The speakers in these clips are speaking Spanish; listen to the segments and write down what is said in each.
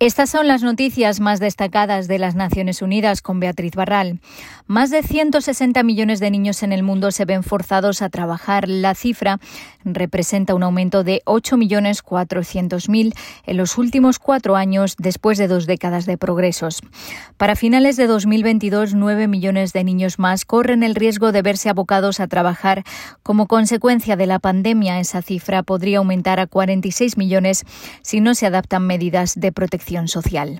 Estas son las noticias más destacadas de las Naciones Unidas con Beatriz Barral. Más de 160 millones de niños en el mundo se ven forzados a trabajar. La cifra representa un aumento de 8.400.000 en los últimos cuatro años después de dos décadas de progresos. Para finales de 2022, 9 millones de niños más corren el riesgo de verse abocados a trabajar como consecuencia de la pandemia. Esa cifra podría aumentar a 46 millones si no se adaptan medidas de protección social.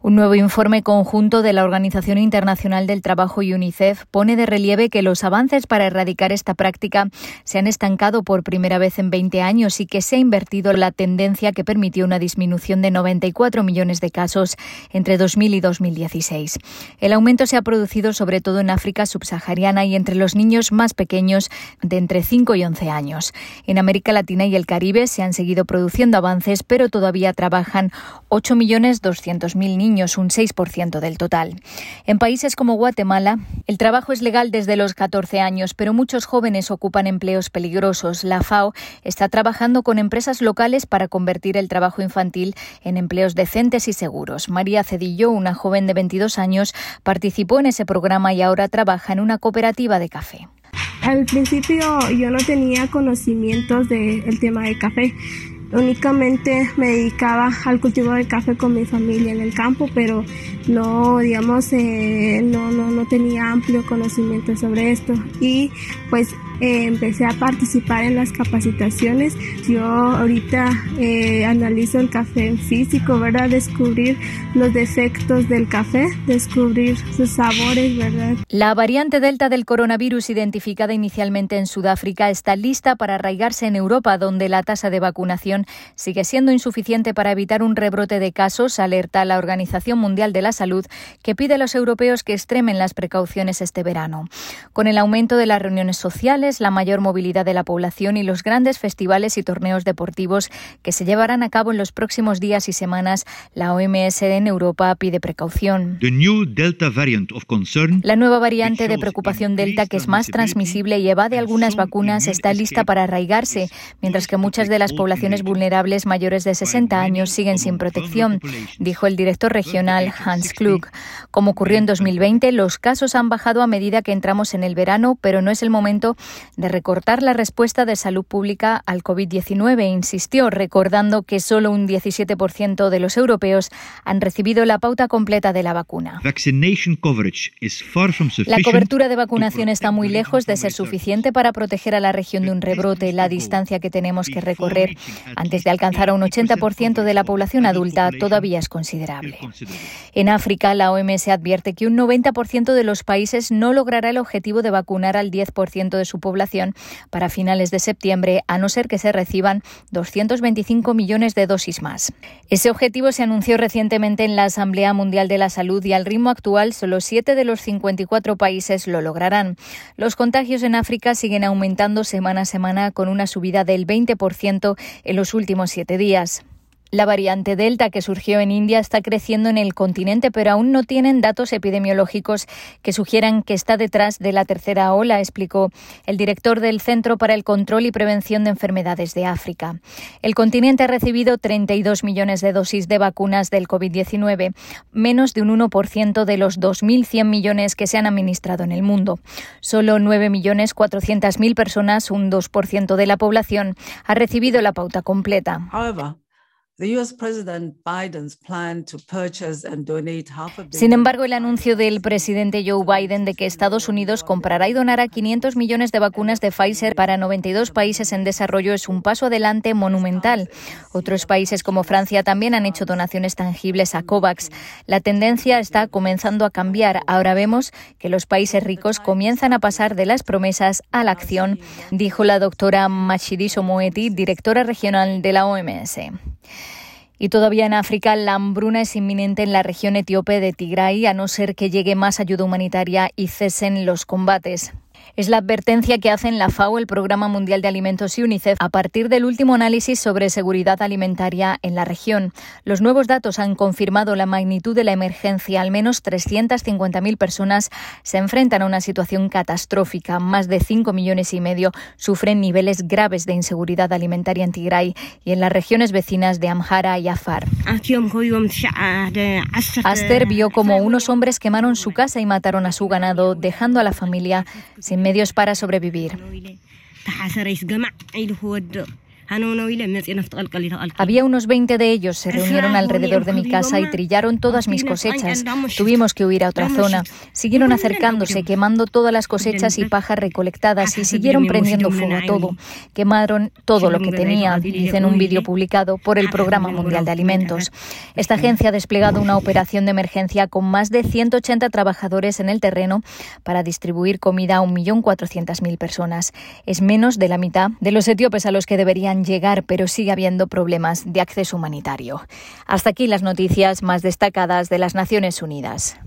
Un nuevo informe conjunto de la Organización Internacional del Trabajo y UNICEF pone de relieve que los avances para erradicar esta práctica se han estancado por primera vez en 20 años y que se ha invertido la tendencia que permitió una disminución de 94 millones de casos entre 2000 y 2016. El aumento se ha producido sobre todo en África subsahariana y entre los niños más pequeños de entre 5 y 11 años. En América Latina y el Caribe se han seguido produciendo avances, pero todavía trabajan 8.200.000 niños un 6% del total. En países como Guatemala, el trabajo es legal desde los 14 años, pero muchos jóvenes ocupan empleos peligrosos. La FAO está trabajando con empresas locales para convertir el trabajo infantil en empleos decentes y seguros. María Cedillo, una joven de 22 años, participó en ese programa y ahora trabaja en una cooperativa de café. Al principio yo no tenía conocimientos del tema de café únicamente me dedicaba al cultivo del café con mi familia en el campo, pero no, digamos, eh, no, no, no tenía amplio conocimiento sobre esto. Y pues eh, empecé a participar en las capacitaciones. Yo ahorita eh, analizo el café físico, ¿verdad? Descubrir los defectos del café, descubrir sus sabores, ¿verdad? La variante Delta del coronavirus identificada inicialmente en Sudáfrica está lista para arraigarse en Europa, donde la tasa de vacunación sigue siendo insuficiente para evitar un rebrote de casos, alerta la Organización Mundial de la Salud, que pide a los europeos que extremen las precauciones este verano. Con el aumento de las reuniones sociales, la mayor movilidad de la población y los grandes festivales y torneos deportivos que se llevarán a cabo en los próximos días y semanas, la OMS en Europa pide precaución. La nueva variante de preocupación Delta, que es más transmisible y evade algunas vacunas, está lista para arraigarse, mientras que muchas de las poblaciones vulnerables mayores de 60 años siguen sin protección, dijo el director regional Hans Klug. Como ocurrió en 2020, los casos han bajado a medida que entramos en el verano, pero no es el momento de recortar la respuesta de salud pública al COVID-19. Insistió, recordando que solo un 17% de los europeos han recibido la pauta completa de la vacuna. La cobertura de vacunación está muy lejos de ser suficiente para proteger a la región de un rebrote. La distancia que tenemos que recorrer antes de alcanzar a un 80% de la población adulta todavía es considerable. En África, la OMS advierte que un 90% de los países no logrará el objetivo de vacunar al 10% de su población población para finales de septiembre, a no ser que se reciban 225 millones de dosis más. Ese objetivo se anunció recientemente en la Asamblea Mundial de la Salud y al ritmo actual solo 7 de los 54 países lo lograrán. Los contagios en África siguen aumentando semana a semana con una subida del 20% en los últimos siete días. La variante Delta que surgió en India está creciendo en el continente, pero aún no tienen datos epidemiológicos que sugieran que está detrás de la tercera ola, explicó el director del Centro para el Control y Prevención de Enfermedades de África. El continente ha recibido 32 millones de dosis de vacunas del COVID-19, menos de un 1% de los 2.100 millones que se han administrado en el mundo. Solo 9.400.000 personas, un 2% de la población, ha recibido la pauta completa. Sin embargo, el anuncio del presidente Joe Biden de que Estados Unidos comprará y donará 500 millones de vacunas de Pfizer para 92 países en desarrollo es un paso adelante monumental. Otros países como Francia también han hecho donaciones tangibles a COVAX. La tendencia está comenzando a cambiar. Ahora vemos que los países ricos comienzan a pasar de las promesas a la acción, dijo la doctora Machidiso Moeti, directora regional de la OMS. Y todavía en África la hambruna es inminente en la región etíope de Tigray, a no ser que llegue más ayuda humanitaria y cesen los combates. Es la advertencia que hacen la FAO, el Programa Mundial de Alimentos y UNICEF a partir del último análisis sobre seguridad alimentaria en la región. Los nuevos datos han confirmado la magnitud de la emergencia. Al menos 350.000 personas se enfrentan a una situación catastrófica. Más de 5 millones y medio sufren niveles graves de inseguridad alimentaria en Tigray y en las regiones vecinas de Amhara y Afar. Aster vio como unos hombres quemaron su casa y mataron a su ganado, dejando a la familia sin medios para sobrevivir. Había unos 20 de ellos, se reunieron alrededor de mi casa y trillaron todas mis cosechas. Tuvimos que huir a otra zona. Siguieron acercándose, quemando todas las cosechas y pajas recolectadas y siguieron prendiendo fuego a todo. Quemaron todo lo que tenía, dice en un vídeo publicado por el Programa Mundial de Alimentos. Esta agencia ha desplegado una operación de emergencia con más de 180 trabajadores en el terreno para distribuir comida a 1.400.000 personas. Es menos de la mitad de los etíopes a los que deberían llegar, pero sigue habiendo problemas de acceso humanitario. Hasta aquí las noticias más destacadas de las Naciones Unidas.